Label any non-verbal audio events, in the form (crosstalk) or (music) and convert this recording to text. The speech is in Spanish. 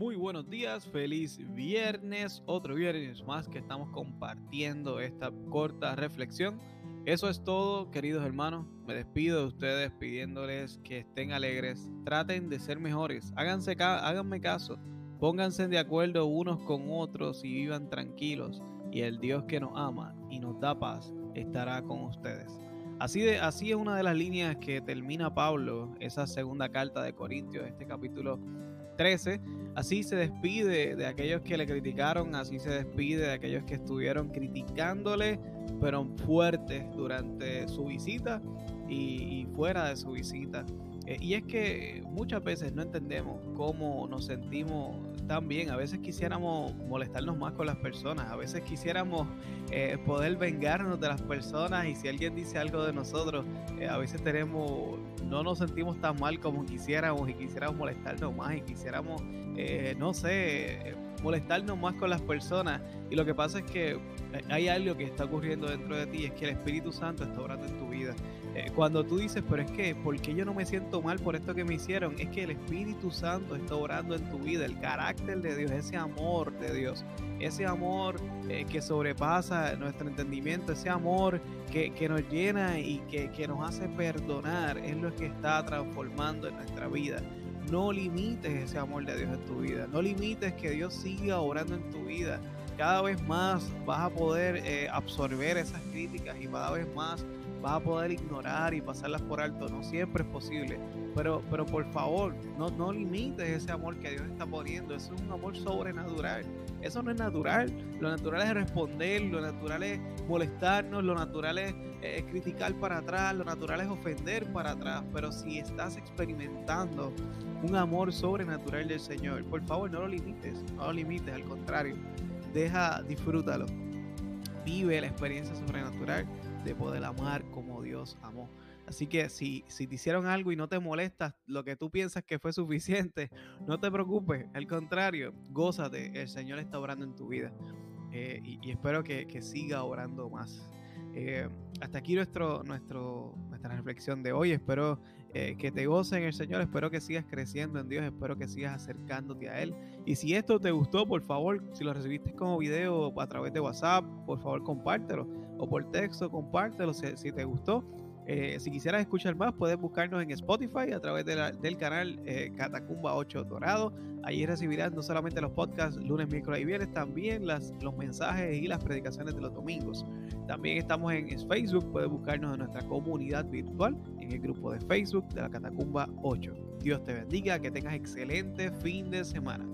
Muy buenos días, feliz viernes, otro viernes más que estamos compartiendo esta corta reflexión. Eso es todo, queridos hermanos. Me despido de ustedes pidiéndoles que estén alegres, traten de ser mejores, háganse háganme caso, pónganse de acuerdo unos con otros y vivan tranquilos. Y el Dios que nos ama y nos da paz estará con ustedes. Así, de, así es una de las líneas que termina Pablo, esa segunda carta de Corintios, este capítulo 13. Así se despide de aquellos que le criticaron, así se despide de aquellos que estuvieron criticándole, pero fuertes durante su visita y, fuera de su visita. Eh, y es que muchas veces no entendemos cómo nos sentimos tan bien. A veces quisiéramos molestarnos más con las personas, a veces quisiéramos eh, poder vengarnos de las personas y si alguien dice algo de nosotros, eh, a veces tenemos no nos sentimos tan mal como quisiéramos y quisiéramos molestarnos más y quisiéramos, eh, no sé, molestarnos más con las personas. Y lo que pasa es que hay algo que está ocurriendo dentro de ti, es que el Espíritu Santo está obrando en tu vida. Eh, cuando tú dices, pero es que, ¿por qué yo no me siento mal por esto que me hicieron? Es que el Espíritu Santo está obrando en tu vida, el carácter de Dios, ese amor de Dios, ese amor eh, que sobrepasa nuestro entendimiento, ese amor que, nos llena y que, que nos hace perdonar, es lo que está transformando en nuestra vida. No limites ese amor de Dios en tu vida. No limites que Dios siga orando en tu vida. Cada vez más vas a poder eh, absorber esas críticas y cada vez más vas a poder ignorar y pasarlas por alto. No siempre es posible. Pero, pero por favor, no, no limites ese amor que Dios está poniendo. Eso es un amor sobrenatural. Eso no es natural. Lo natural es responder, lo natural es molestarnos, lo natural es, es criticar para atrás, lo natural es ofender para atrás. Pero si estás experimentando un amor sobrenatural del Señor, por favor no lo limites, no lo limites, al contrario, deja, disfrútalo. Vive la experiencia sobrenatural de poder amar como Dios amó. Así que si, si te hicieron algo y no te molestas lo que tú piensas que fue suficiente, (laughs) no te preocupes, al contrario, gózate, el Señor está orando en tu vida eh, y, espero que, que, siga orando más. Eh, hasta aquí nuestro, nuestro, nuestra reflexión de hoy. Espero eh, que te goce en el Señor. Espero que sigas creciendo en Dios. Espero que sigas acercándote a Él. Y si esto te gustó, por favor, si lo recibiste como video a través de WhatsApp, por favor compártelo. O por texto, compártelo si te gustó. Eh, si quisieras escuchar más, puedes buscarnos en Spotify a través del canal eh, Catacumba 8 Dorado. Allí recibirás no solamente los podcasts lunes, miércoles y viernes, también los mensajes y las predicaciones de los domingos. También estamos en Facebook, puedes buscarnos en nuestra comunidad virtual, en el grupo de Facebook de la Catacumba 8. Dios te bendiga, que tengas excelente fin de semana.